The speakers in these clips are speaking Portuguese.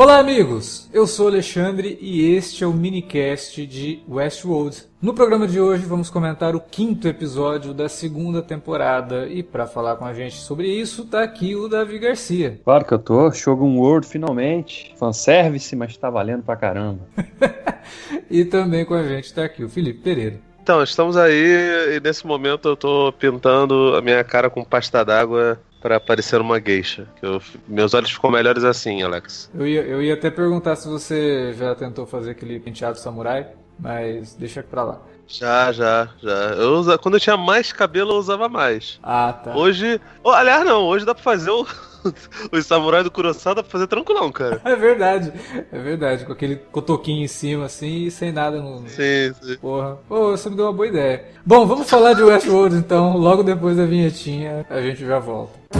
Olá, amigos! Eu sou Alexandre e este é o minicast de Westworld. No programa de hoje vamos comentar o quinto episódio da segunda temporada e para falar com a gente sobre isso tá aqui o Davi Garcia. Claro que eu tô, Shogun World finalmente, fanservice, mas tá valendo pra caramba. e também com a gente tá aqui o Felipe Pereira. Então, estamos aí e nesse momento eu tô pintando a minha cara com pasta d'água para parecer uma geisha. Eu, meus olhos ficam melhores assim, Alex. Eu ia, eu ia até perguntar se você já tentou fazer aquele penteado samurai, mas deixa pra lá. Já, já, já. Eu usa, quando eu tinha mais cabelo, eu usava mais. Ah, tá. Hoje. Oh, aliás, não, hoje dá pra fazer o. o samurai do Kurosawa dá pra fazer tranquilão, cara. É verdade, é verdade. Com aquele cotoquinho em cima, assim, e sem nada no. Sim, sim. Porra. Pô, você me deu uma boa ideia. Bom, vamos falar de Westworld então. Logo depois da vinhetinha, a gente já volta.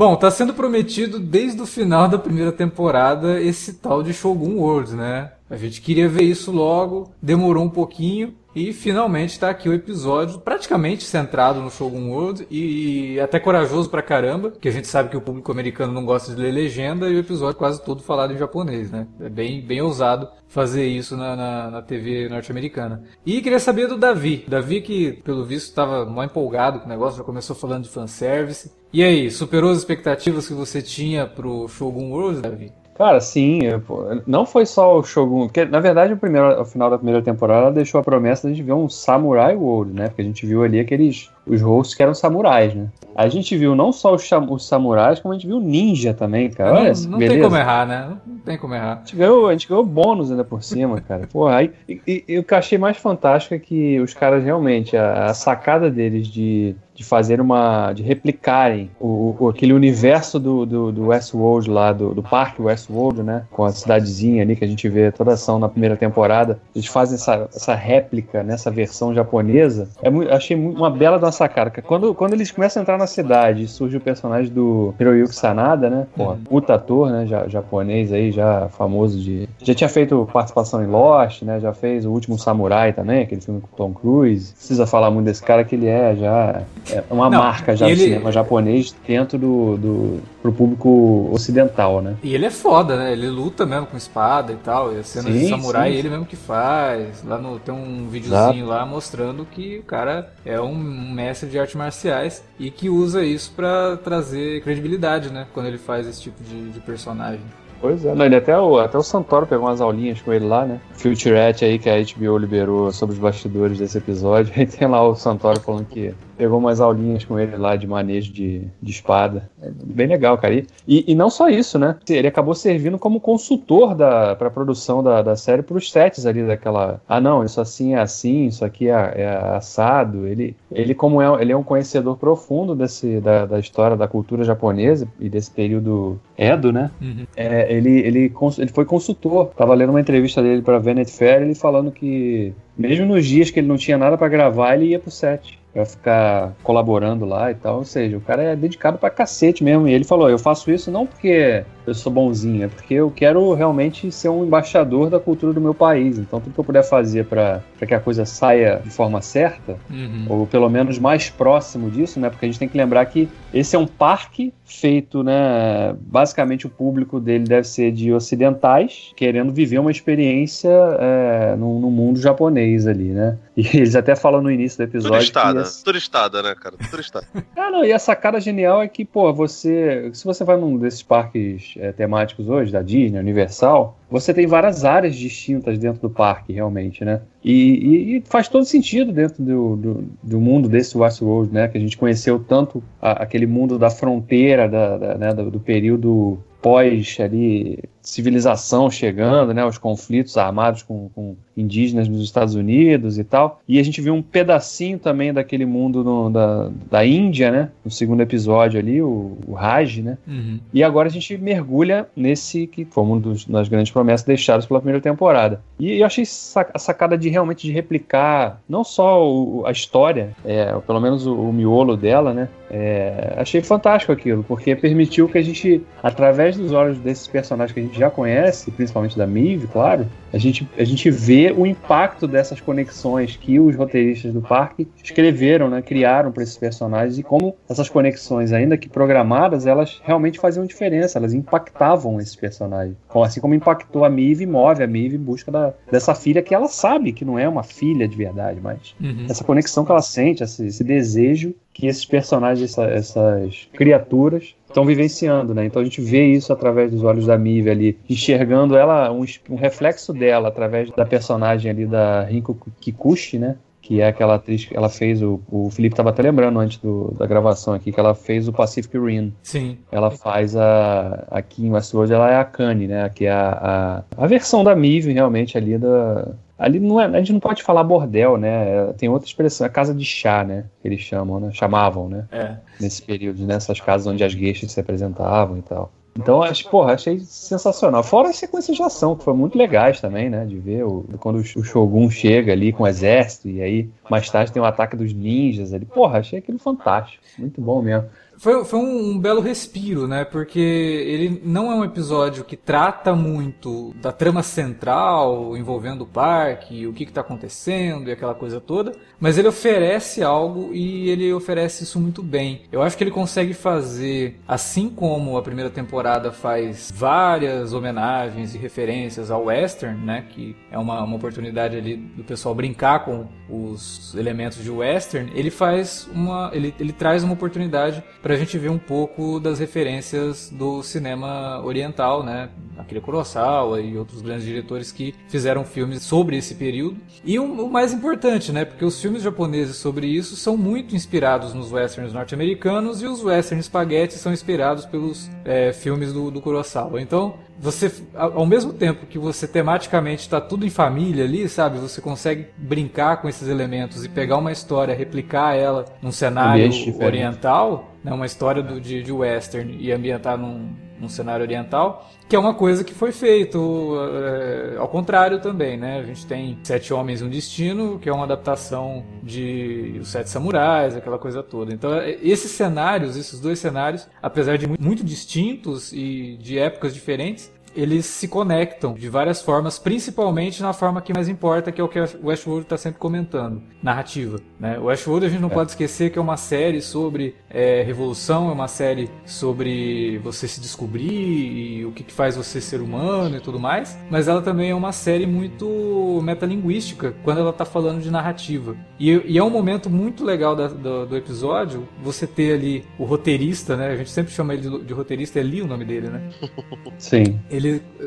Bom, tá sendo prometido desde o final da primeira temporada esse tal de Shogun World, né? A gente queria ver isso logo, demorou um pouquinho e finalmente está aqui o episódio praticamente centrado no Shogun World e, e, até corajoso pra caramba, que a gente sabe que o público americano não gosta de ler legenda e o episódio quase todo falado em japonês, né? É bem, bem ousado fazer isso na, na, na TV norte-americana. E queria saber do Davi. Davi que, pelo visto, estava mal empolgado com o negócio, já começou falando de fanservice. E aí, superou as expectativas que você tinha pro Shogun World, Davi? Cara, sim, pô, não foi só o Shogun, porque na verdade o primeiro, o final da primeira temporada ela deixou a promessa de a gente ver um Samurai World, né? Porque a gente viu ali aqueles os hosts que eram samurais, né? A gente viu não só os, os samurais, como a gente viu ninja também, cara. Olha, não, não tem como errar, né? Não tem como errar. A gente ganhou, a gente ganhou bônus ainda por cima, cara. Porra, aí, e, e, o que eu achei mais fantástico é que os caras realmente, a, a sacada deles de de fazer uma. de replicarem o, o, aquele universo do, do, do Westworld lá, do, do parque Westworld, né? Com a cidadezinha ali que a gente vê toda a ação na primeira temporada. Eles fazem essa, essa réplica nessa versão japonesa. É muito, achei uma bela da sacada. Quando, quando eles começam a entrar na cidade surge o personagem do Hiroyuki Sanada, né? Pô, uhum. puta ator, né? Já, japonês aí, já famoso de. Já tinha feito participação em Lost, né? Já fez o último Samurai também, aquele filme com Tom Cruise. Precisa falar muito desse cara que ele é já é uma Não, marca já do ele... cinema japonês dentro do, do pro público ocidental, né? E ele é foda, né? Ele luta mesmo com espada e tal, e a cena sim, de samurai sim. ele mesmo que faz. Lá no tem um videozinho Exato. lá mostrando que o cara é um mestre de artes marciais e que usa isso para trazer credibilidade, né? Quando ele faz esse tipo de, de personagem. Pois é, não, ele até o, até o Santoro pegou umas aulinhas com ele lá, né? Futurette aí que a HBO liberou sobre os bastidores desse episódio. Aí tem lá o Santoro falando que pegou umas aulinhas com ele lá de manejo de, de espada. É bem legal, cara. E, e não só isso, né? Ele acabou servindo como consultor da, pra produção da, da série pros sets ali daquela. Ah, não, isso assim é assim, isso aqui é, é assado. Ele, ele como é, ele é um conhecedor profundo desse, da, da história da cultura japonesa e desse período Edo, né? Uhum. É, ele, ele, ele foi consultor. Tava lendo uma entrevista dele pra Venet Fair, ele falando que mesmo nos dias que ele não tinha nada para gravar, ele ia pro set pra ficar colaborando lá e tal. Ou seja, o cara é dedicado pra cacete mesmo. E ele falou: eu faço isso não porque eu sou bonzinho, é porque eu quero realmente ser um embaixador da cultura do meu país. Então, tudo que eu puder fazer para que a coisa saia de forma certa, uhum. ou pelo menos mais próximo disso, né? Porque a gente tem que lembrar que esse é um parque feito, né? Basicamente, o público dele deve ser de ocidentais, querendo viver uma experiência é, no, no, mundo japonês ali, né? E eles até falam no início do episódio. Turistada, essa... turistada, né, cara? Turistada. ah, não, e a sacada genial é que, pô, você. Se você vai num desses parques é, temáticos hoje, da Disney, Universal, você tem várias áreas distintas dentro do parque, realmente, né? E, e, faz todo sentido dentro do, do, do, mundo desse Westworld, né? Que a gente conheceu tanto a, aquele mundo da fronteira, da, da né? do, do período pós ali civilização chegando, né, os conflitos armados com, com, indígenas nos Estados Unidos e tal. E a gente viu um pedacinho também daquele mundo no, da, da Índia, né, no segundo episódio ali, o, o Raj, né. Uhum. E agora a gente mergulha nesse que foi uma das grandes promessas deixadas pela primeira temporada. E eu achei a sacada de realmente de replicar não só o, a história, é, pelo menos o, o miolo dela, né. É, achei fantástico aquilo, porque permitiu que a gente, através dos olhos desses personagens que a gente já conhece, principalmente da Mive, claro, a gente, a gente vê o impacto dessas conexões que os roteiristas do parque escreveram, né, criaram para esses personagens e como essas conexões, ainda que programadas, elas realmente faziam diferença, elas impactavam esses personagens. Assim como impactou a Mive, move a Mive em busca da, dessa filha que ela sabe que não é uma filha de verdade, mas uhum. essa conexão que ela sente, esse, esse desejo que esses personagens, essa, essas criaturas estão vivenciando, né? Então a gente vê isso através dos olhos da Mive ali, enxergando ela, um, um, reflexo dela através da personagem ali da Rinko Kikuchi, né? Que é aquela atriz que ela fez, o, o Felipe estava até lembrando antes do, da gravação aqui, que ela fez o Pacific Rim. Sim. Ela faz a. Aqui em Westworld, ela é a Kanye, né? Que é a, a, a versão da Mive realmente ali da, Ali não é, a gente não pode falar bordel, né? Tem outra expressão, é casa de chá, né? Que eles chamam, né? Chamavam, né? É. Nesse período, nessas casas onde as gueixas se apresentavam e tal. Então, acho, porra, achei sensacional. Fora as sequências de ação, que foram muito legais também, né? De ver o, quando o Shogun chega ali com o exército, e aí mais tarde tem o ataque dos ninjas ali. Porra, achei aquilo fantástico. Muito bom mesmo. Foi, foi um, um, belo respiro, né? Porque ele não é um episódio que trata muito da trama central envolvendo o parque, o que está acontecendo e aquela coisa toda, mas ele oferece algo e ele oferece isso muito bem. Eu acho que ele consegue fazer, assim como a primeira temporada faz várias homenagens e referências ao western, né? Que é uma, uma oportunidade ali do pessoal brincar com os elementos de western. Ele faz uma, ele, ele traz uma oportunidade para a gente ver um pouco das referências do cinema oriental, né? Akira Kurosawa e outros grandes diretores que fizeram filmes sobre esse período. E o, o mais importante, né? Porque os filmes japoneses sobre isso são muito inspirados nos westerns norte-americanos e os westerns spaghetti são inspirados pelos é, filmes do, do Kurosawa. Então, você, ao mesmo tempo que você tematicamente está tudo em família ali, sabe? Você consegue brincar com esses elementos e pegar uma história, replicar ela num cenário oriental, né? uma história do, de, de western e ambientar num, num cenário oriental, que é uma coisa que foi feito é, ao contrário também, né? A gente tem Sete Homens e um Destino, que é uma adaptação de Os Sete Samurais, aquela coisa toda. Então, é, esses cenários, esses dois cenários, apesar de muito distintos e de épocas diferentes, eles se conectam de várias formas, principalmente na forma que mais importa, que é o que o Westworld está sempre comentando, narrativa. Né? O Westworld a gente não é. pode esquecer que é uma série sobre é, revolução, é uma série sobre você se descobrir e o que, que faz você ser humano e tudo mais, mas ela também é uma série muito metalinguística quando ela está falando de narrativa. E, e, é um momento muito legal da, do, do, episódio você ter ali o roteirista, né? A gente sempre chama ele de, de roteirista, é Lee o nome dele, né? Sim ele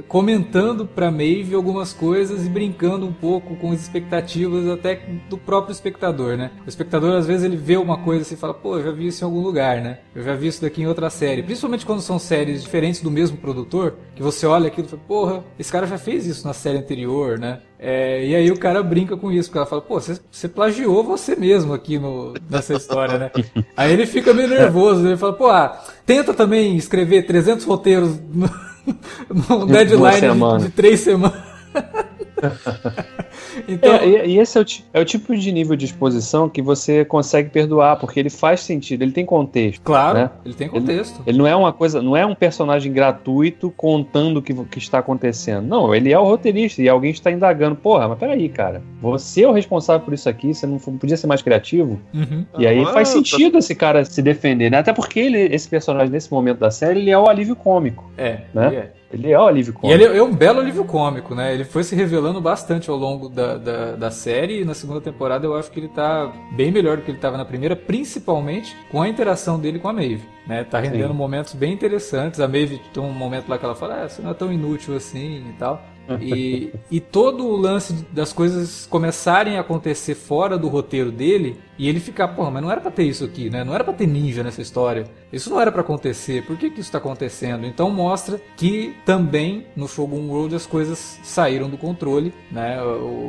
comentando para Maeve algumas coisas e brincando um pouco com as expectativas até do próprio espectador, né? O espectador às vezes ele vê uma coisa assim e fala, pô, eu já vi isso em algum lugar, né? Eu já vi isso daqui em outra série. Principalmente quando são séries diferentes do mesmo produtor, que você olha aquilo e fala, porra, esse cara já fez isso na série anterior, né? É, e aí o cara brinca com isso, porque ela fala, pô, você, você plagiou você mesmo aqui no, nessa história, né? aí ele fica meio nervoso, ele fala, pô, ah, tenta também escrever 300 roteiros no, um deadline de, de, três semanas. então... É, e esse é o, é o, tipo de nível de exposição que você consegue perdoar, porque ele faz sentido, ele tem contexto. Claro, né? ele tem contexto. Ele, ele, não é uma coisa, não é um personagem gratuito contando o que, que está acontecendo. Não, ele é o roteirista e alguém está indagando. Porra, mas peraí, cara. Você é o responsável por isso aqui, você não podia ser mais criativo? Uhum. E aí ah, faz tá. sentido tá... esse cara se defender, né? Até porque ele, esse personagem, nesse momento da série, ele é o alívio cômico. É, né? Ele é. Ele é um alívio cômico. E ele é um belo alívio cômico, né? Ele foi se revelando bastante ao longo da, da, da, série e na segunda temporada eu acho que ele tá bem melhor do que ele estava na primeira, principalmente com a interação dele com a Maeve. Né? Tá rendendo Sim. momentos bem interessantes. A Maeve tem um momento lá que ela fala, ah, você não é tão inútil assim e tal. E, e todo o lance das coisas começarem a acontecer fora do roteiro dele e ele ficar, pô, mas não era pra ter isso aqui, né? Não era pra ter ninja nessa história. Isso não era para acontecer. Por que, que isso tá acontecendo? Então mostra que também no Shogun World as coisas saíram do controle, né?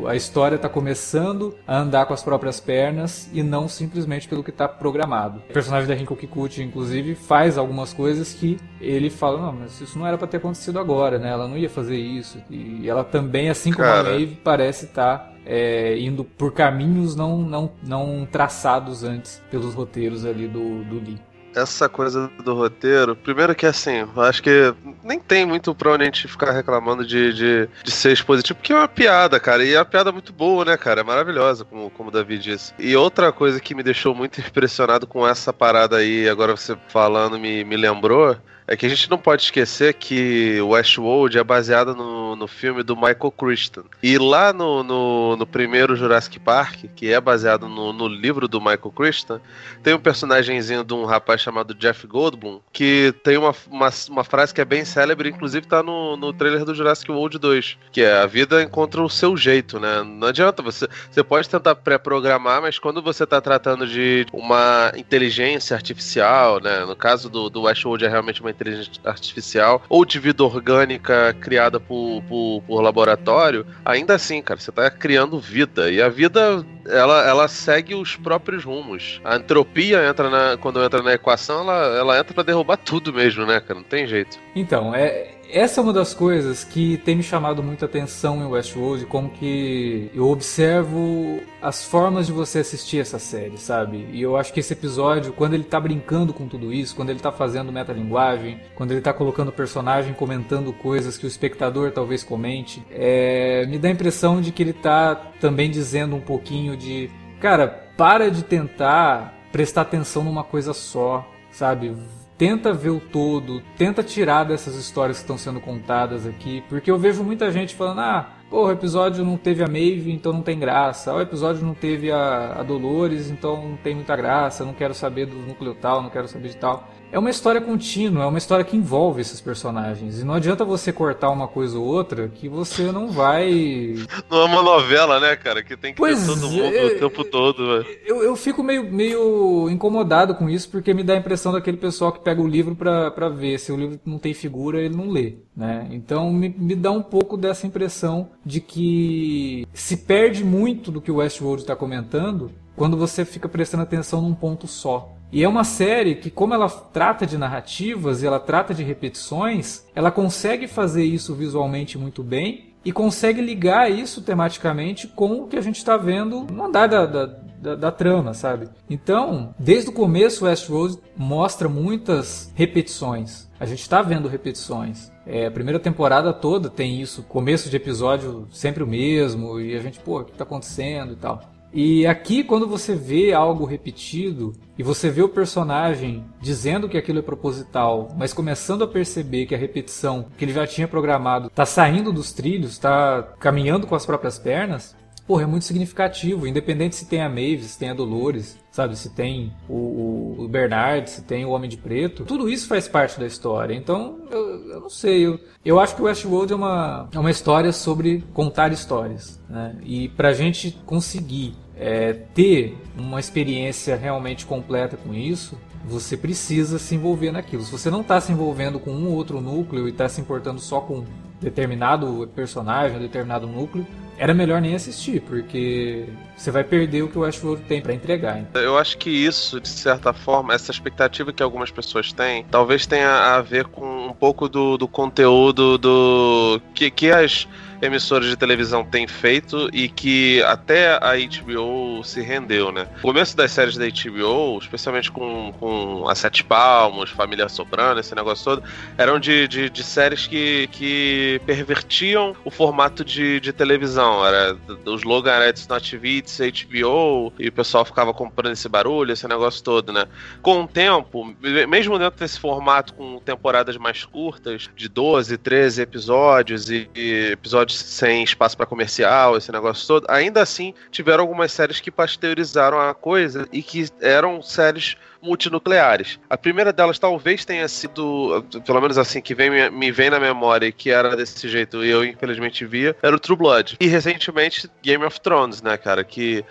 A história tá começando a andar com as próprias pernas e não simplesmente pelo que tá programado. O personagem da Rinko Kikuchi, inclusive, faz algumas coisas que ele fala, não, mas isso não era para ter acontecido agora, né? Ela não ia fazer isso. E ela também, assim como Cara. a Maeve, parece estar tá é, indo por caminhos não, não, não traçados antes pelos roteiros ali do, do Lee essa coisa do roteiro, primeiro que assim, acho que nem tem muito pra onde a gente ficar reclamando de, de, de ser expositivo, porque é uma piada, cara, e é uma piada muito boa, né, cara? É maravilhosa, como, como o Davi disse. E outra coisa que me deixou muito impressionado com essa parada aí, agora você falando me, me lembrou, é que a gente não pode esquecer que Westworld é baseado no, no filme do Michael Crichton. E lá no, no, no primeiro Jurassic Park, que é baseado no, no, livro do Michael Crichton, tem um personagemzinho de um rapaz chamado Jeff Goldblum, que tem uma, uma, uma frase que é bem célebre, inclusive tá no, no trailer do Jurassic World 2, que é a vida encontra o seu jeito, né? Não adianta, você, você pode tentar pré-programar, mas quando você tá tratando de uma inteligência artificial, né? No caso do, do Westworld é realmente uma inteligência artificial ou de vida orgânica criada por, por, por laboratório, ainda assim, cara, você está criando vida. E a vida, ela, ela segue os próprios rumos. A entropia entra na, quando entra na equação, ela, ela entra para derrubar tudo mesmo, né, cara? Não tem jeito. Então, é, essa é uma das coisas que tem me chamado muita atenção em Westworld, como que eu observo as formas de você assistir essa série, sabe? E eu acho que esse episódio, quando ele tá brincando com tudo isso, quando ele tá fazendo metalinguagem, quando ele tá colocando o personagem comentando coisas que o espectador talvez comente, é... me dá a impressão de que ele tá também dizendo um pouquinho de, cara, para de tentar prestar atenção numa coisa só, sabe? Tenta ver o todo, tenta tirar dessas histórias que estão sendo contadas aqui, porque eu vejo muita gente falando, ah, pô, o episódio não teve a Maeve, então não tem graça, o episódio não teve a, a Dolores, então não tem muita graça, não quero saber do núcleo tal, não quero saber de tal é uma história contínua, é uma história que envolve esses personagens. E não adianta você cortar uma coisa ou outra que você não vai. Não é uma novela, né, cara? Que tem que pois ter todo mundo é, o tempo todo. Eu, eu fico meio, meio incomodado com isso, porque me dá a impressão daquele pessoal que pega o livro para ver. Se o livro não tem figura, ele não lê. Né? Então me, me dá um pouco dessa impressão de que se perde muito do que o Westworld está comentando quando você fica prestando atenção num ponto só. E é uma série que, como ela trata de narrativas e ela trata de repetições, ela consegue fazer isso visualmente muito bem e consegue ligar isso tematicamente com o que a gente está vendo no andar da, da, da, da, trama, sabe? Então, desde o começo, Westworld mostra muitas repetições. A gente está vendo repetições. É, a primeira temporada toda tem isso, começo de episódio sempre o mesmo, e a gente, pô, o que está acontecendo e tal. E aqui, quando você vê algo repetido e você vê o personagem dizendo que aquilo é proposital, mas começando a perceber que a repetição que ele já tinha programado está saindo dos trilhos, está caminhando com as próprias pernas, porra, é muito significativo. Independente se tem a Maeve, se tem a Dolores, sabe? Se tem o, o, Bernard, se tem o Homem de Preto. Tudo isso faz parte da história. Então, eu, eu não sei. Eu, eu acho que o Westworld é uma, é uma história sobre contar histórias. Né? E pra gente conseguir é, ter uma experiência realmente completa com isso, você precisa se envolver naquilo. Se você não está se envolvendo com um ou outro núcleo e está se importando só com determinado personagem, determinado núcleo, era melhor nem assistir, porque você vai perder o que o Westworld tem para entregar. Eu acho que isso, de certa forma, essa expectativa que algumas pessoas têm, talvez tenha a ver com um pouco do, do conteúdo do que, que as emissoras de televisão têm feito e que até a HBO se rendeu, né? O começo das séries da HBO, especialmente com, com A Sete Palmos, Família Sobrana, esse negócio todo, eram de, de, de séries que, que pervertiam o formato de, de televisão. Era, os slogan era It's Not TV, It's HBO, e o pessoal ficava comprando esse barulho, esse negócio todo, né? Com o tempo, mesmo dentro desse formato com temporadas mais curtas, de 12, 13 episódios e episódios sem espaço para comercial, esse negócio todo, ainda assim tiveram algumas séries que pasteurizaram a coisa e que eram séries multinucleares. A primeira delas talvez tenha sido, pelo menos assim, que vem, me vem na memória que era desse jeito e eu infelizmente via, era o True Blood. E recentemente Game of Thrones, né, cara? Que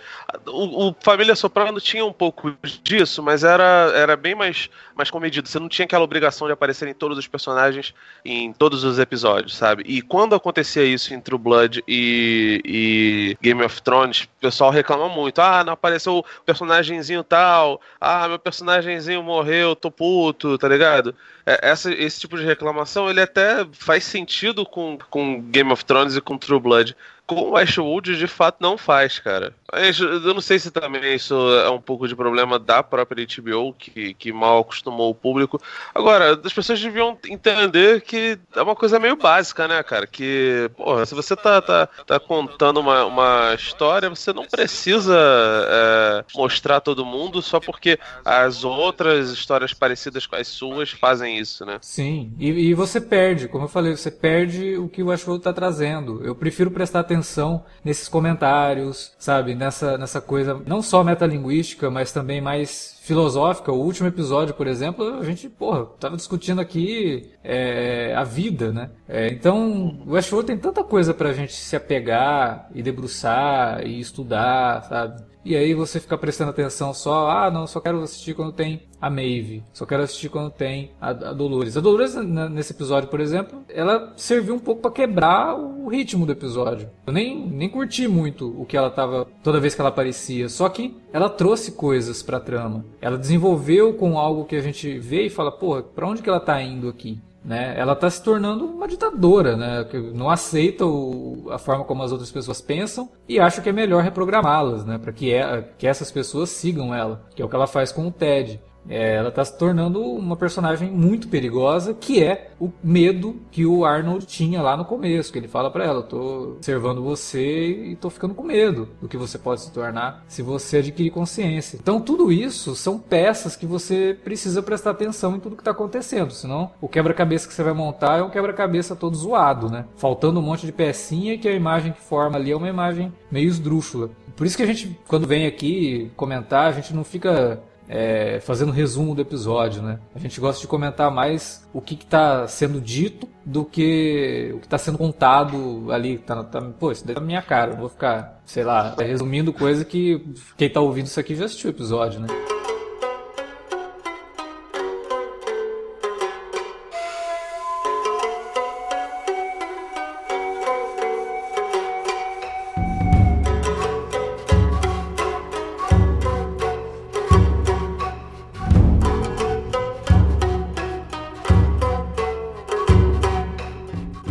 o, o Família Soprano tinha um pouco disso, mas era, era bem mais, mais comedido. Você não tinha aquela obrigação de aparecer em todos os personagens em todos os episódios, sabe? E quando acontecia isso em True Blood e, e Game of Thrones, o pessoal reclama muito. Ah, não apareceu o personagemzinho tal. Ah, meu personagem personagemzinho morreu, tô puto, tá ligado? É, essa, esse tipo de reclamação, ele até faz sentido com, com Game of Thrones e com True Blood com Westworld de fato não faz, cara. Eu não sei se também isso é um pouco de problema da própria HBO, que, que mal acostumou o público. Agora, as pessoas deviam entender que é uma coisa meio básica, né, cara? Que, porra, se você tá, tá, tá contando uma, uma história, você não precisa é, mostrar todo mundo só porque as outras histórias parecidas com as suas fazem isso, né? Sim, e, e você perde, como eu falei, você perde o que o Westworld tá trazendo. Eu prefiro prestar atenção atenção nesses comentários, sabe? Nessa, nessa coisa não só metalinguística, mas também mais filosófica. O último episódio, por exemplo, a gente, porra, tava discutindo aqui é, a vida, né? É, então, o Westworld tem tanta coisa pra gente se apegar e debruçar e estudar, sabe? E aí você fica prestando atenção só, ah, não, só quero assistir quando tem a Maeve, só quero assistir quando tem a, a Dolores. A Dolores, nesse episódio, por exemplo, ela serviu um pouco para quebrar o ritmo do episódio. Eu nem, nem curti muito o que ela tava toda vez que ela aparecia, só que ela trouxe coisas pra trama. Ela desenvolveu com algo que a gente vê e fala, porra, pra onde que ela tá indo aqui? Né? Ela está se tornando uma ditadora, né? que não aceita o, a forma como as outras pessoas pensam e acha que é melhor reprogramá-las, né? para que, é, que essas pessoas sigam ela, que é o que ela faz com o Ted. É, ela está se tornando uma personagem muito perigosa, que é o medo que o Arnold tinha lá no começo, que ele fala para ela, "Estou observando você e estou ficando com medo do que você pode se tornar se você adquirir consciência. Então tudo isso são peças que você precisa prestar atenção em tudo que está acontecendo, senão o quebra-cabeça que você vai montar é um quebra-cabeça todo zoado, né? Faltando um monte de pecinha que a imagem que forma ali é uma imagem meio esdrúxula. Por isso que a gente, quando vem aqui comentar, a gente não fica é, fazendo resumo do episódio, né? A gente gosta de comentar mais o que está sendo dito do que o que está sendo contado ali. Tá, tá, pô, isso daí tá na minha cara. Eu vou ficar, sei lá, resumindo coisa que quem está ouvindo isso aqui já assistiu o episódio, né?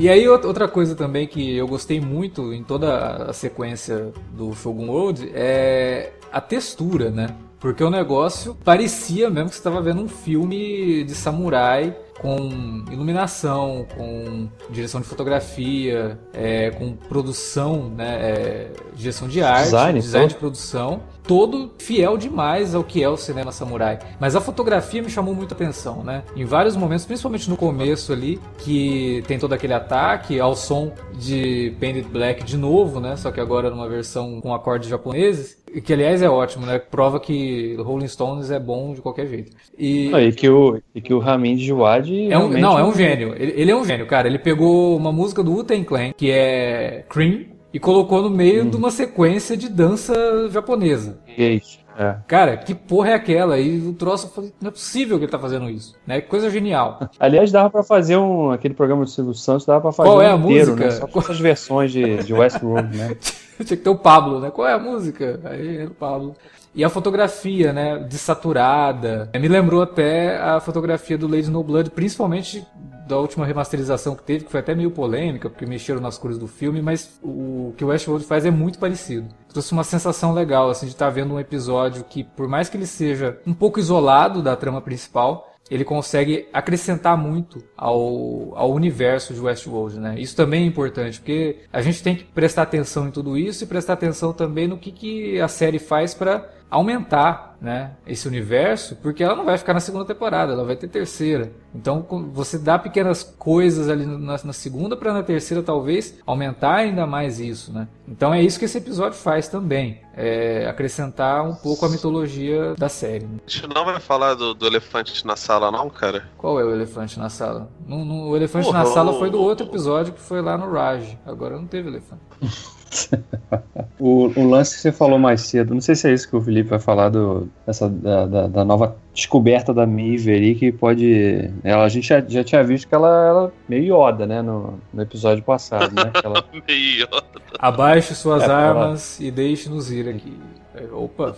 E aí outra coisa também que eu gostei muito em toda a sequência do Shogun World é a textura, né? Porque o negócio parecia mesmo que você estava vendo um filme de samurai com iluminação, com direção de fotografia, é, com produção, né, é, direção de arte, design, design de produção, todo fiel demais ao que é o cinema samurai. Mas a fotografia me chamou muita atenção, né? Em vários momentos, principalmente no começo ali, que tem todo aquele ataque ao som de Painted Black de novo, né? Só que agora numa versão com acordes japoneses. Que aliás é ótimo, né? Prova que Rolling Stones é bom de qualquer jeito. E, e que o, e que o Ramin Djawadi é um, não, é um gênio. Ele, ele, é um gênio, cara. Ele pegou uma música do Wu-Tang Clan, que é Cream, e colocou no meio hum. de uma sequência de dança japonesa. Isso. É. Cara, que porra é aquela? E o troço, não é possível que ele tá fazendo isso, né? Que coisa genial. Aliás, dava pra fazer um, aquele programa do Silvio Santos, dava pra fazer Qual um é a inteiro, música? né? Só com essas versões de, de Westworld, né? Tinha que ter o Pablo, né? Qual é a música? Aí era o Pablo. E a fotografia, né, desaturada. Me lembrou até a fotografia do Lady No Blood, principalmente da última remasterização que teve, que foi até meio polêmica, porque mexeram nas cores do filme, mas o que o Westworld faz é muito parecido. Trouxe uma sensação legal, assim, de estar tá vendo um episódio que, por mais que ele seja um pouco isolado da trama principal, ele consegue acrescentar muito ao, ao universo de Westworld, né? Isso também é importante, porque a gente tem que prestar atenção em tudo isso e prestar atenção também no que, que a série faz para aumentar né, esse universo, porque ela não vai ficar na segunda temporada, ela vai ter terceira. Então você dá pequenas coisas ali na, na segunda para na terceira talvez aumentar ainda mais isso, né? Então é isso que esse episódio faz também, é acrescentar um pouco a mitologia da série. Né? A gente não vai falar do, do, elefante na sala não, cara? Qual é o elefante na sala? No, no o elefante na sala foi do outro episódio que foi lá no Raj. Agora não teve elefante. o, o, lance que você falou mais cedo, não sei se é isso que o Felipe vai falar do, dessa, da, da, da nova descoberta da Mive aí, que pode. Ela, a gente já, já tinha visto que ela era meio Yoda, né? No, no episódio passado, né? Ela... meio Yoda. Abaixe suas é, armas ela... e deixe-nos ir aqui. É, opa,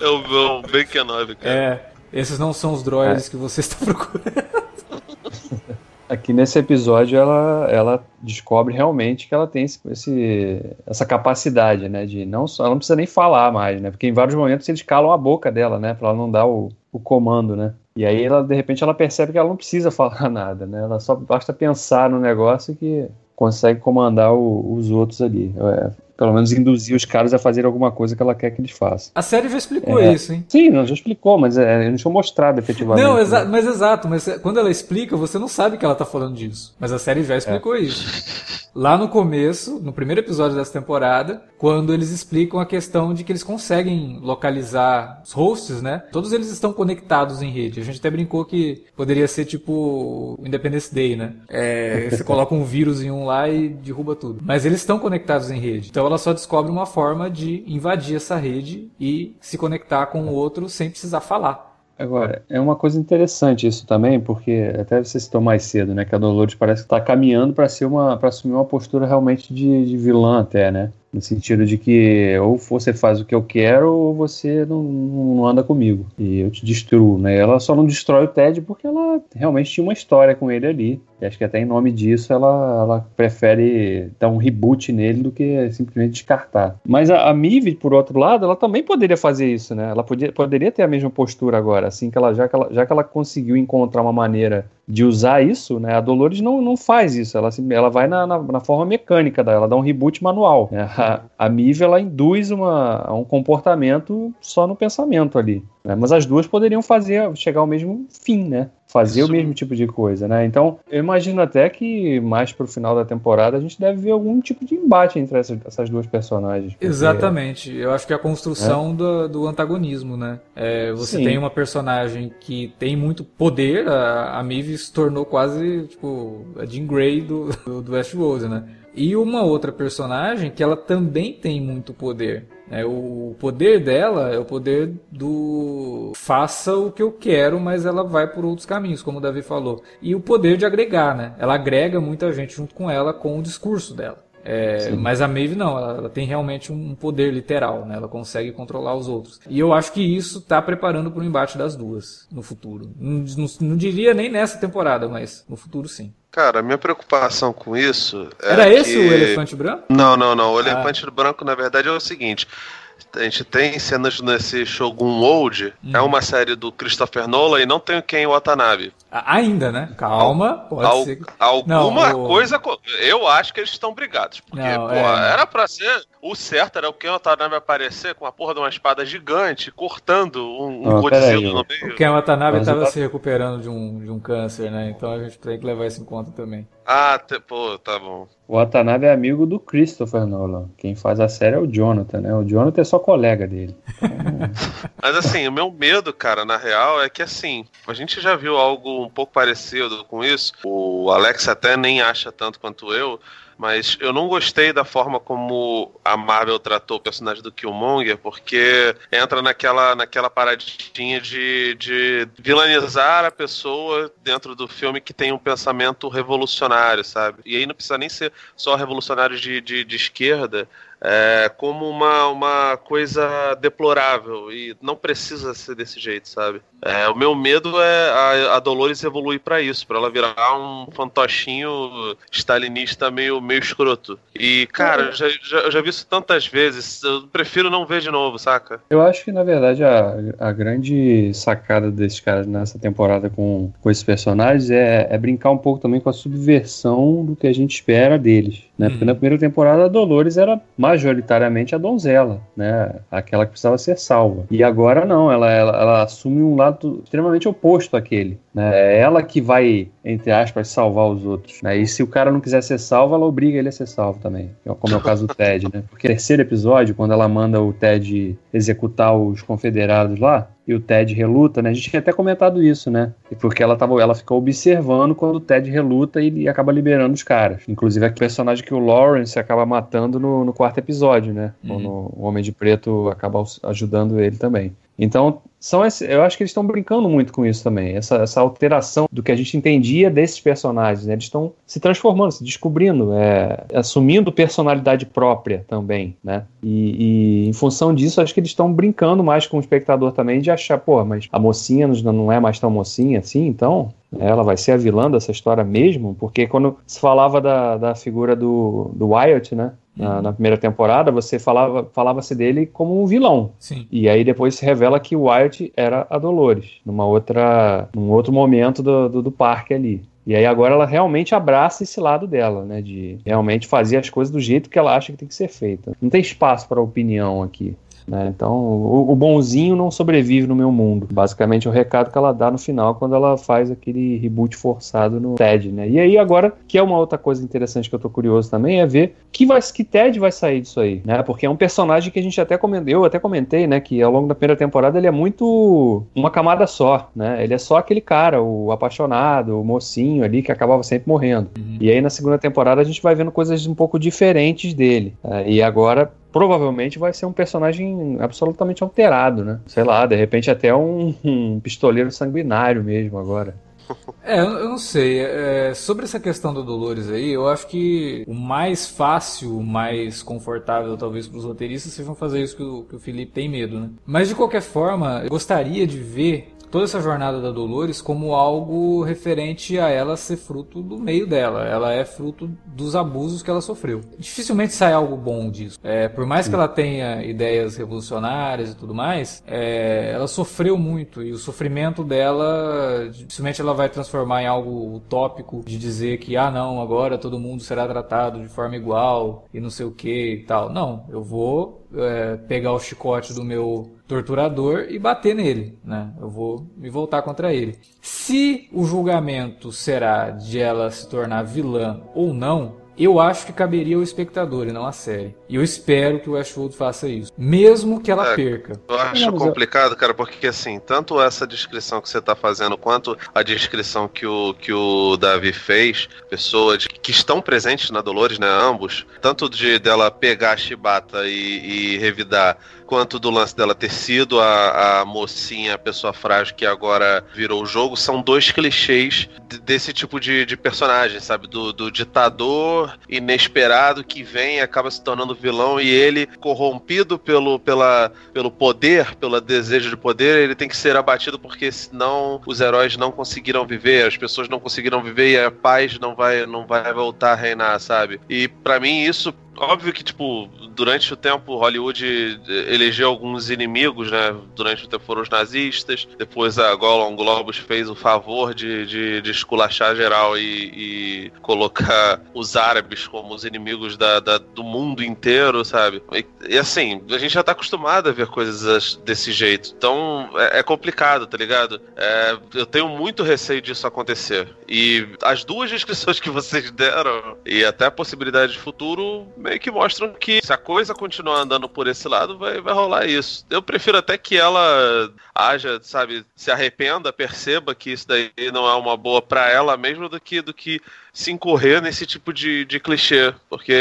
É o meu Ben Kenobi, cara. É, esses não são os droids é. que você está procurando. Aqui nesse episódio ela, ela descobre realmente que ela tem esse, esse, essa capacidade, né? De não só. Ela não precisa nem falar mais, né? Porque em vários momentos eles calam a boca dela, né? Pra ela não dar o, o comando, né? E aí ela, de repente, ela percebe que ela não precisa falar nada, né? Ela só basta pensar no negócio que consegue comandar o, os outros ali. É, pelo menos induzir os caras a fazer alguma coisa que ela quer que eles façam. A série já explicou é. isso, hein? Sim, não, já explicou, mas é, não tinha mostrado efetivamente. Não, exa né? mas exato, mas quando ela explica, você não sabe que ela tá falando disso. Mas a série já explicou é. isso. Lá no começo, no primeiro episódio dessa temporada, quando eles explicam a questão de que eles conseguem localizar os hosts, né? Todos eles estão conectados em rede. A gente até brincou que poderia ser tipo Independence Day, né? É, você coloca um vírus em um lá e derruba tudo. Mas eles estão conectados em rede. Então ela só descobre uma forma de invadir essa rede e se conectar com o outro sem precisar falar. Agora, é uma coisa interessante isso também, porque até você citou mais cedo, né, que a Dolores parece que está caminhando para ser uma para assumir uma postura realmente de, de vilã até, né? No sentido de que ou você faz o que eu quero ou você não, não anda comigo. E eu te destruo, né? Ela só não destrói o Ted porque ela realmente tinha uma história com ele ali. Acho que até em nome disso ela, ela prefere dar um reboot nele do que simplesmente descartar. Mas a, a Mive, por outro lado, ela também poderia fazer isso, né? Ela podia, poderia ter a mesma postura agora, assim que ela já que ela, já que ela conseguiu encontrar uma maneira de usar isso, né? A Dolores não, não faz isso, ela, ela vai na, na, na forma mecânica dela, ela dá um reboot manual. Né? A, a Mive, ela induz uma, um comportamento só no pensamento ali. Né? Mas as duas poderiam fazer, chegar ao mesmo fim, né? Fazer Isso. o mesmo tipo de coisa, né? Então, eu imagino até que mais pro final da temporada a gente deve ver algum tipo de embate entre essas, essas duas personagens. Porque... Exatamente. Eu acho que é a construção é? do, do, antagonismo, né? É, você Sim. tem uma personagem que tem muito poder, a, a Mive se tornou quase, tipo, a Jean Grey do, do, do Westworld, né? E uma outra personagem que ela também tem muito poder. Né? O poder dela é o poder do faça o que eu quero, mas ela vai por outros caminhos, como o Davi falou. E o poder de agregar, né? Ela agrega muita gente junto com ela com o discurso dela. É, mas a Maeve não, ela, ela, tem realmente um poder literal, né? Ela consegue controlar os outros. E eu acho que isso está preparando para o embate das duas no futuro. Não, não, não, diria nem nessa temporada, mas no futuro sim. Cara, a minha preocupação com isso. É Era esse o elefante branco? Não, não, não. O ah. elefante branco, na verdade, é o seguinte: a gente tem cenas nesse Shogun Old, hum. é uma série do Christopher Nolan e não tem quem o Watanabe. Ainda, né? Calma, pode Al, ser. Alguma não, o... coisa. Eu acho que eles estão brigados. Porque, não, pô, é... era pra ser. O certo era o Ken Watanabe aparecer com a porra de uma espada gigante, cortando um, um Godzilla no meio. O Ken Watanabe estava se recuperando de um, de um câncer, né? Então a gente tem que levar isso em conta também. Ah, te, pô, tá bom. O Watanabe é amigo do Christopher Nolan. Quem faz a série é o Jonathan, né? O Jonathan é só colega dele. Mas assim, o meu medo, cara, na real, é que assim, a gente já viu algo um pouco parecido com isso. O Alex até nem acha tanto quanto eu, mas eu não gostei da forma como a Marvel tratou o personagem do Killmonger, porque entra naquela, naquela paradinha de, de vilanizar a pessoa dentro do filme que tem um pensamento revolucionário, sabe? E aí não precisa nem ser só revolucionário de, de, de esquerda, é, como uma, uma coisa deplorável e não precisa ser desse jeito, sabe? É, o meu medo é a, a Dolores evoluir para isso, para ela virar um fantochinho stalinista meio, meio escroto. E, cara, eu já, já, eu já vi isso tantas vezes, eu prefiro não ver de novo, saca? Eu acho que, na verdade, a, a grande sacada desses caras nessa temporada com, com esses personagens é, é brincar um pouco também com a subversão do que a gente espera deles. Né? Porque na primeira temporada a Dolores era majoritariamente a donzela, né? Aquela que precisava ser salva. E agora não, ela, ela, ela assume um lado extremamente oposto àquele. Né? É ela que vai, entre aspas, salvar os outros. Né? E se o cara não quiser ser salvo, ela obriga ele a ser salvo também. Como é o caso do Ted, né? Porque terceiro episódio, quando ela manda o Ted executar os confederados lá, e o Ted reluta, né? A gente tinha até comentado isso, né? Porque ela, tava, ela fica observando quando o Ted reluta e, e acaba liberando os caras. Inclusive, é o personagem que o Lawrence acaba matando no, no quarto episódio, né? Uhum. Quando o Homem de Preto acaba ajudando ele também. Então, são esse, eu acho que eles estão brincando muito com isso também. Essa, essa alteração do que a gente entendia desses personagens. Né? Eles estão se transformando, se descobrindo, é, assumindo personalidade própria também. Né? E, e, em função disso, acho que eles estão brincando mais com o espectador também de achar, pô, mas a mocinha não é mais tão mocinha assim, então ela vai ser a vilã dessa história mesmo, porque quando se falava da, da figura do, do Wyatt, né? Na, uhum. na, primeira temporada, você falava falava-se dele como um vilão. Sim. E aí depois se revela que o Wyatt era a Dolores, numa outra, num outro momento do, do, do parque ali. E aí agora ela realmente abraça esse lado dela, né? De realmente fazer as coisas do jeito que ela acha que tem que ser feita. Não tem espaço para opinião aqui. Né? Então, o, o, bonzinho não sobrevive no meu mundo. Basicamente, é o recado que ela dá no final quando ela faz aquele reboot forçado no Ted. Né? E aí, agora, que é uma outra coisa interessante que eu tô curioso também, é ver que, vai, que Ted vai sair disso aí. Né? Porque é um personagem que a gente até comentou, eu até comentei, né? Que ao longo da primeira temporada ele é muito uma camada só. Né? Ele é só aquele cara, o apaixonado, o mocinho ali que acabava sempre morrendo. Uhum. E aí, na segunda temporada, a gente vai vendo coisas um pouco diferentes dele. É, e agora, provavelmente vai ser um personagem absolutamente alterado, né? Sei lá, de repente até um, um pistoleiro sanguinário mesmo agora. É, eu não sei. É, sobre essa questão do Dolores aí, eu acho que o mais fácil, o mais confortável, talvez, para os roteiristas, sejam fazer isso que o, que o Felipe tem medo, né? Mas de qualquer forma, eu gostaria de ver toda essa jornada da Dolores como algo referente a ela ser fruto do meio dela. Ela é fruto dos abusos que ela sofreu. Dificilmente sai algo bom disso. É, por mais que ela tenha ideias revolucionárias e tudo mais, é, ela sofreu muito e o sofrimento dela dificilmente ela vai transformar em algo utópico de dizer que ah não agora todo mundo será tratado de forma igual e não sei o que e tal. Não, eu vou é, pegar o chicote do meu torturador e bater nele, né? Eu vou me voltar contra ele. Se o julgamento será de ela se tornar vilã ou não, eu acho que caberia ao espectador e não à série. E eu espero que o Westworld faça isso. Mesmo que ela é, perca. Eu acho complicado, cara, porque assim, tanto essa descrição que você tá fazendo, quanto a descrição que o, que o Davi fez, pessoas que estão presentes na Dolores, né? Ambos, tanto de dela pegar a chibata e, e revidar quanto do lance dela ter sido a, a mocinha, a pessoa frágil que agora virou o jogo, são dois clichês desse tipo de, de personagem, sabe? Do, do ditador inesperado que vem e acaba se tornando vilão e ele, corrompido pelo, pela, pelo poder, pelo desejo de poder, ele tem que ser abatido porque senão os heróis não conseguiram viver, as pessoas não conseguiram viver e a paz não vai, não vai voltar a reinar, sabe? E para mim isso Óbvio que, tipo, durante o tempo Hollywood elegeu alguns inimigos, né? Durante o tempo foram os nazistas. Depois a Golan Globus fez o favor de, de, de esculachar geral e, e, colocar os árabes como os inimigos da, da do mundo inteiro, sabe? E, e, assim, a gente já tá acostumado a ver coisas desse jeito. Então é, é complicado, tá ligado? É, eu tenho muito receio disso acontecer. E as duas descrições que vocês deram, e até a possibilidade de futuro meio que mostram que se a coisa continuar andando por esse lado, vai, vai rolar isso. Eu prefiro até que ela haja, sabe, se arrependa, perceba que isso daí não é uma boa para ela mesmo do que do que se incorrer nesse tipo de, de clichê. Porque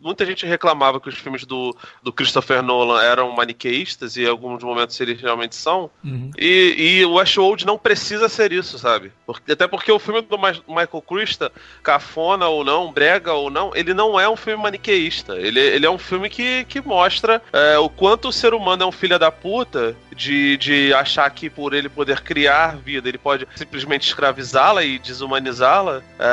muita gente reclamava que os filmes do, do Christopher Nolan eram maniqueístas, e em alguns momentos eles realmente são. Uhum. E, e o Ashwold não precisa ser isso, sabe? Porque, até porque o filme do Michael Christa, cafona ou não, brega ou não, ele não é um filme maniqueísta. Ele, ele é um filme que, que mostra é, o quanto o ser humano é um filho da puta de, de achar que por ele poder criar vida, ele pode simplesmente escravizá-la e desumanizá-la, é,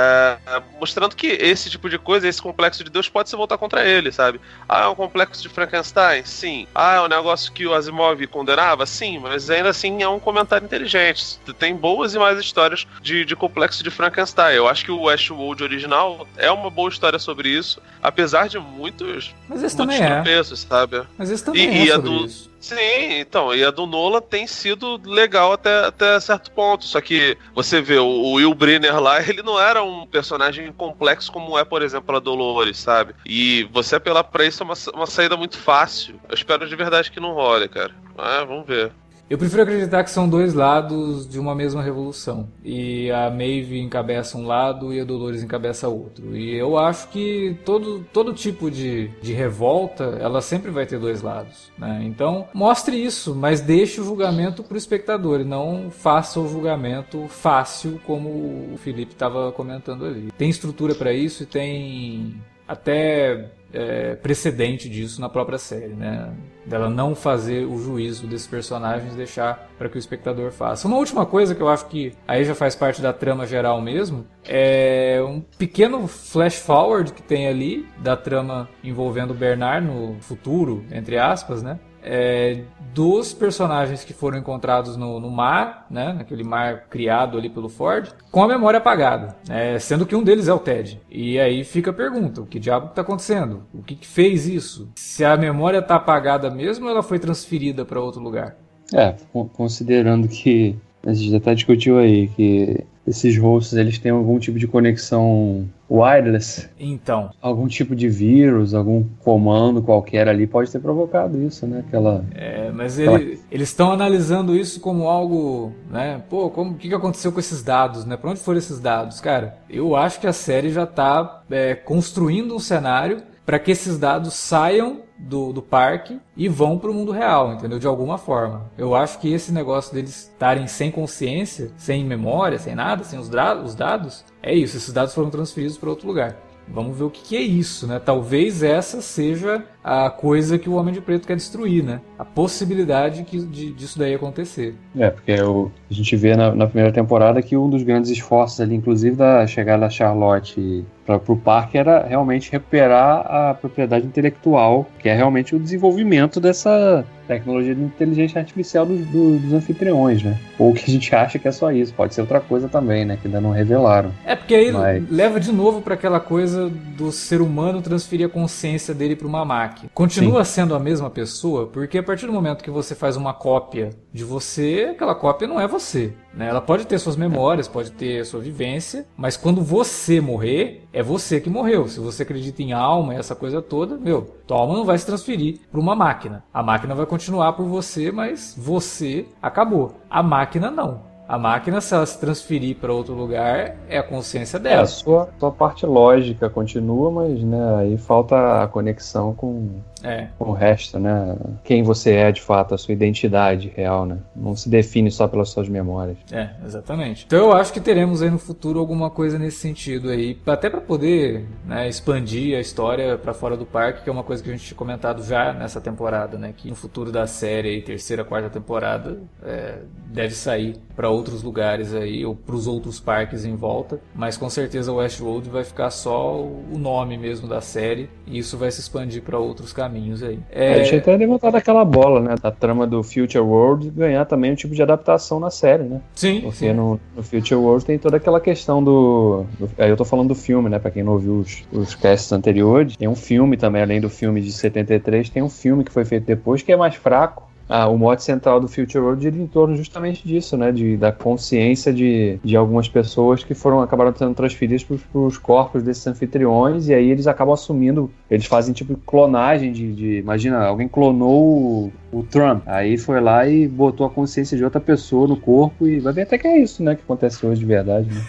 mostrando que esse tipo de coisa, esse complexo de Deus pode se voltar contra ele, sabe? Ah, é um complexo de Frankenstein? Sim. Ah, é um negócio que o Asimov condenava? Sim, mas ainda assim é um comentário inteligente. Tem boas e mais histórias de, de complexo de Frankenstein. Eu acho que o Westworld original é uma boa história sobre isso, apesar de muitos, mas esse muitos também é. sabe? Mas esse também e, é e sobre do... isso. Sim, então, e a do Nola tem sido legal até, até certo ponto. Só que você vê, o Will Brenner lá, ele não era um personagem complexo como é, por exemplo, a Dolores, sabe? E você apelar pra isso é uma, uma saída muito fácil. Eu espero de verdade que não role, cara. Mas vamos ver. Eu prefiro acreditar que são dois lados de uma mesma revolução. E a Maeve encabeça um lado e a Dolores encabeça outro. E eu acho que todo, todo tipo de, de revolta, ela sempre vai ter dois lados. Né? Então, mostre isso, mas deixe o julgamento para o espectador e não faça o julgamento fácil, como o Felipe estava comentando ali. Tem estrutura para isso e tem até é, precedente disso na própria série, né? Dela não fazer o juízo desses personagens, deixar para que o espectador faça. Uma última coisa que eu acho que aí já faz parte da trama geral mesmo é um pequeno flash forward que tem ali da trama envolvendo o Bernard no futuro, entre aspas, né? É, dos personagens que foram encontrados no, no, mar, né, naquele mar criado ali pelo Ford, com a memória apagada, é, sendo que um deles é o Ted. E aí fica a pergunta: o que diabo está acontecendo? O que, que, fez isso? Se a memória está apagada mesmo ou ela foi transferida para outro lugar? É, considerando que a gente até discutiu aí que esses hosts eles têm algum tipo de conexão wireless. Então. Algum tipo de vírus, algum comando qualquer ali pode ter provocado isso, né? Aquela. É, mas aquela... ele, eles estão analisando isso como algo, né? Pô, como o que, que aconteceu com esses dados, né? Para onde foram esses dados, cara? Eu acho que a série já está é, construindo um cenário para que esses dados saiam do, do parque e vão para o mundo real, entendeu? De alguma forma. Eu acho que esse negócio deles estarem sem consciência, sem memória, sem nada, sem os, os dados, é isso. Esses dados foram transferidos para outro lugar. Vamos ver o que, que, é isso, né? Talvez essa seja a coisa que o Homem de Preto quer destruir, né? A possibilidade que, de, disso daí acontecer. É, porque o, a gente vê na, na, primeira temporada que um dos grandes esforços ali, inclusive da chegada da Charlotte para o parque, era realmente recuperar a propriedade intelectual, que é realmente o desenvolvimento dessa tecnologia de inteligência artificial dos, dos, anfitriões, né? Ou que a gente acha que é só isso, pode ser outra coisa também, né? Que ainda não revelaram. É porque aí Mas... leva de novo para aquela coisa do ser humano transferir a consciência dele para uma máquina. Continua Sim. sendo a mesma pessoa, porque a partir do momento que você faz uma cópia de você, aquela cópia não é você. Né? Ela pode ter suas memórias, pode ter sua vivência, mas quando você morrer, é você que morreu. Se você acredita em alma e essa coisa toda, meu, tua alma não vai se transferir para uma máquina. A máquina vai continuar por você, mas você acabou. A máquina não. A máquina, se ela se transferir para outro lugar, é a consciência dela. É, a sua, sua parte lógica continua, mas né, aí falta a conexão com, é. o resto, né? Quem você é de fato, a sua identidade real, né? Não se define só pelas suas memórias. É, exatamente. Então eu acho que teremos aí no futuro alguma coisa nesse sentido aí, até para poder né, expandir a história para fora do parque, que é uma coisa que a gente tinha comentado já nessa temporada, né? Que no futuro da série, aí, terceira, quarta temporada, é, deve sair para outros lugares aí, ou para os outros parques em volta, mas com certeza o Westworld vai ficar só o nome mesmo da série, e isso vai se expandir para outros caminhos caminhos aí. É... A gente até levantado aquela bola, né? Da trama do Future World ganhar também um tipo de adaptação na série, né? Sim. Porque sim. No, no, Future World tem toda aquela questão do, do. Aí eu tô falando do filme, né? Pra quem não ouviu os, os casts anteriores. Tem um filme também, além do filme de 73, tem um filme que foi feito depois que é mais fraco ah, o mote central do Future World gira em torno justamente disso, né? De, da consciência de, de algumas pessoas que foram acabaram sendo transferidas para os corpos desses anfitriões e aí eles acabam assumindo, eles fazem tipo clonagem de, de imagina, alguém clonou o, Trump, aí foi lá e botou a consciência de outra pessoa no corpo e vai ver até que é isso, né? Que acontece hoje de verdade, né?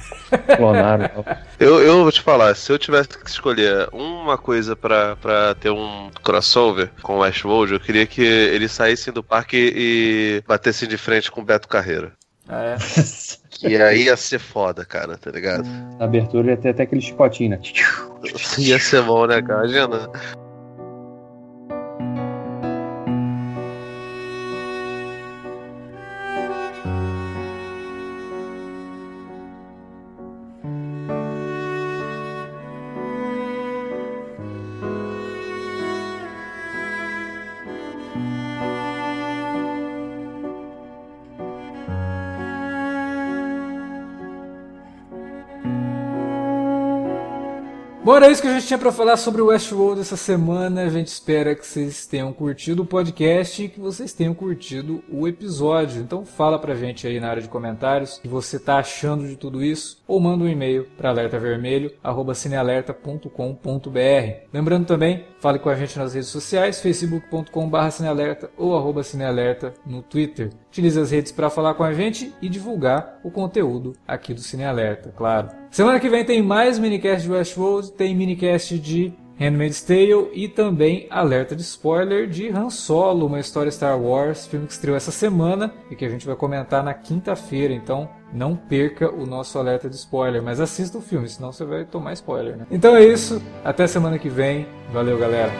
Clonaram. eu, eu vou te falar, se eu tivesse que escolher uma coisa para ter um crossover com o Westworld, eu queria que eles saíssem do parque e batesse de frente com o Beto Carreira. Ah, é? Que aí ia ser foda, cara, tá ligado? Na abertura ia ter até aquele chicotinho, né? Ia ser bom, né, cara? Imagina. Era isso que a gente tinha para falar sobre o Westworld essa semana. A gente espera que vocês tenham curtido o podcast e que vocês tenham curtido o episódio. Então fala pra gente aí na área de comentários o que você tá achando de tudo isso ou manda um e-mail para alertavermelho@cinealerta.com.br. Lembrando também, fale com a gente nas redes sociais, facebook.com/cinealerta ou cinealerta no Twitter. Utilize as redes para falar com a gente e divulgar o conteúdo aqui do Cine Alerta, claro. Semana que vem tem mais minicast de Westworld, tem minicast de Handmaid's Tale e também alerta de spoiler de Han Solo, uma história Star Wars, filme que estreou essa semana e que a gente vai comentar na quinta-feira. Então não perca o nosso alerta de spoiler, mas assista o filme, senão você vai tomar spoiler, né? Então é isso, até semana que vem. Valeu, galera.